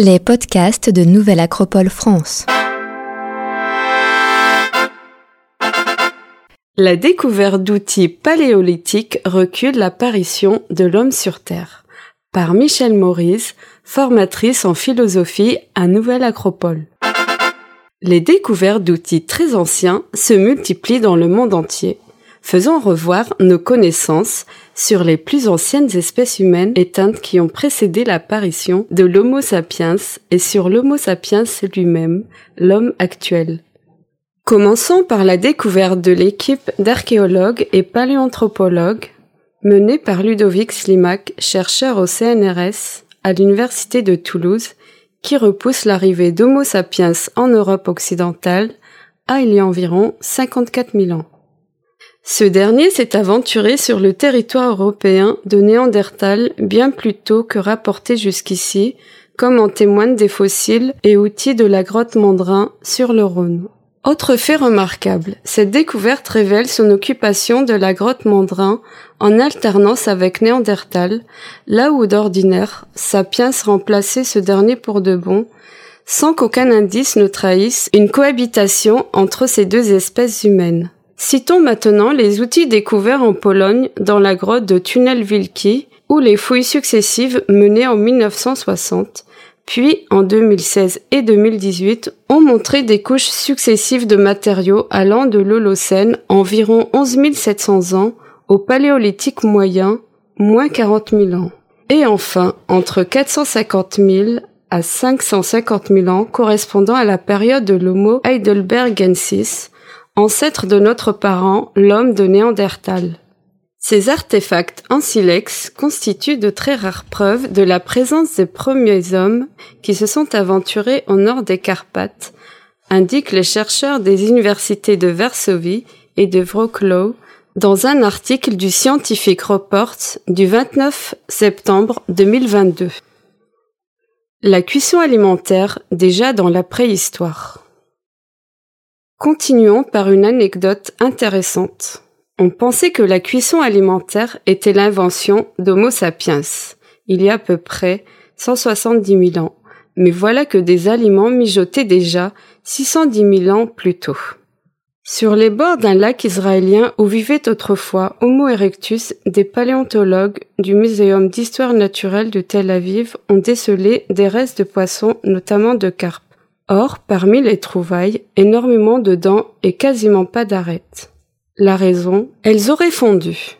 Les podcasts de Nouvelle Acropole France. La découverte d'outils paléolithiques recule l'apparition de l'homme sur Terre. Par Michel Maurice, formatrice en philosophie à Nouvelle Acropole. Les découvertes d'outils très anciens se multiplient dans le monde entier, faisant revoir nos connaissances sur les plus anciennes espèces humaines éteintes qui ont précédé l'apparition de l'Homo sapiens et sur l'Homo sapiens lui-même, l'homme actuel. Commençons par la découverte de l'équipe d'archéologues et paléanthropologues menée par Ludovic Slimak, chercheur au CNRS à l'Université de Toulouse, qui repousse l'arrivée d'Homo sapiens en Europe occidentale à il y a environ 54 000 ans. Ce dernier s'est aventuré sur le territoire européen de Néandertal bien plus tôt que rapporté jusqu'ici, comme en témoignent des fossiles et outils de la grotte Mandrin sur le Rhône. Autre fait remarquable, cette découverte révèle son occupation de la grotte Mandrin en alternance avec Néandertal, là où d'ordinaire Sapiens remplaçait ce dernier pour de bon, sans qu'aucun indice ne trahisse une cohabitation entre ces deux espèces humaines. Citons maintenant les outils découverts en Pologne dans la grotte de Tunnel Wilki, où les fouilles successives menées en 1960 puis en 2016 et 2018 ont montré des couches successives de matériaux allant de l'Holocène, environ 11 700 ans, au Paléolithique moyen, moins 40 000 ans. Et enfin, entre 450 000 à 550 000 ans correspondant à la période de l'Homo heidelbergensis, ancêtre de notre parent, l'homme de Néandertal. Ces artefacts en silex constituent de très rares preuves de la présence des premiers hommes qui se sont aventurés au nord des Carpates, indiquent les chercheurs des universités de Varsovie et de Wrocław dans un article du Scientific Reports du 29 septembre 2022. La cuisson alimentaire déjà dans la préhistoire. Continuons par une anecdote intéressante. On pensait que la cuisson alimentaire était l'invention d'Homo sapiens, il y a à peu près 170 000 ans, mais voilà que des aliments mijotaient déjà 610 000 ans plus tôt. Sur les bords d'un lac israélien où vivait autrefois Homo erectus, des paléontologues du Muséum d'histoire naturelle de Tel Aviv ont décelé des restes de poissons, notamment de carpes. Or, parmi les trouvailles, énormément de dents et quasiment pas d'arêtes. La raison, elles auraient fondu.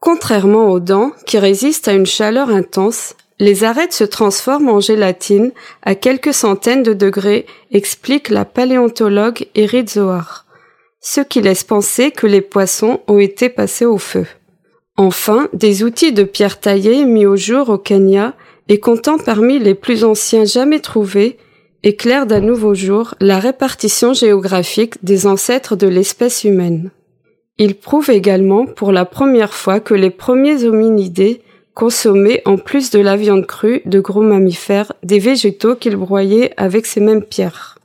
Contrairement aux dents, qui résistent à une chaleur intense, les arêtes se transforment en gélatine à quelques centaines de degrés, explique la paléontologue Erit Zohar, ce qui laisse penser que les poissons ont été passés au feu. Enfin, des outils de pierre taillée mis au jour au Kenya et comptant parmi les plus anciens jamais trouvés, éclairent d'un nouveau jour la répartition géographique des ancêtres de l'espèce humaine. Il prouve également pour la première fois que les premiers hominidés consommaient en plus de la viande crue de gros mammifères des végétaux qu'ils broyaient avec ces mêmes pierres.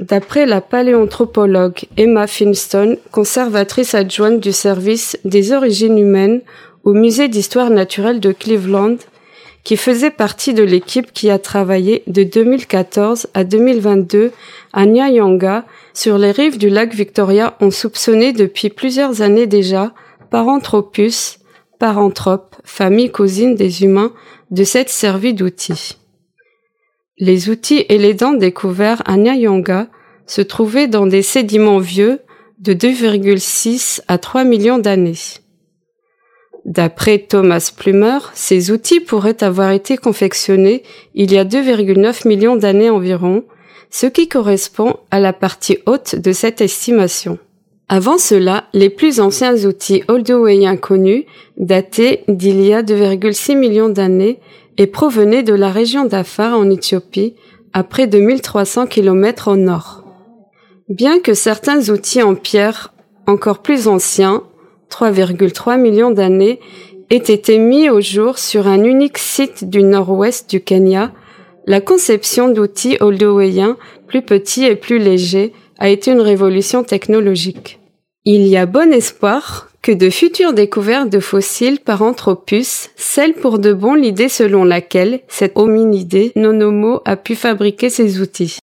D'après la paléanthropologue Emma Finston, conservatrice adjointe du service des origines humaines au musée d'histoire naturelle de Cleveland, qui faisait partie de l'équipe qui a travaillé de 2014 à 2022 à Nyayanga sur les rives du lac Victoria ont soupçonné depuis plusieurs années déjà Paranthropus, paranthrope, famille cousine des humains, de cette servie d'outils. Les outils et les dents découverts à Nyayanga se trouvaient dans des sédiments vieux de 2,6 à 3 millions d'années. D'après Thomas Plumer, ces outils pourraient avoir été confectionnés il y a 2,9 millions d'années environ, ce qui correspond à la partie haute de cette estimation. Avant cela, les plus anciens outils oldowayens connus dataient d'il y a 2,6 millions d'années et provenaient de la région d'Afar en Éthiopie, à près de 1300 km au nord. Bien que certains outils en pierre encore plus anciens 3,3 millions d'années, aient été mis au jour sur un unique site du nord-ouest du Kenya, la conception d'outils oldowayens plus petits et plus légers a été une révolution technologique. Il y a bon espoir que de futures découvertes de fossiles par Anthropus scellent pour de bon l'idée selon laquelle cet hominidé non homo a pu fabriquer ses outils.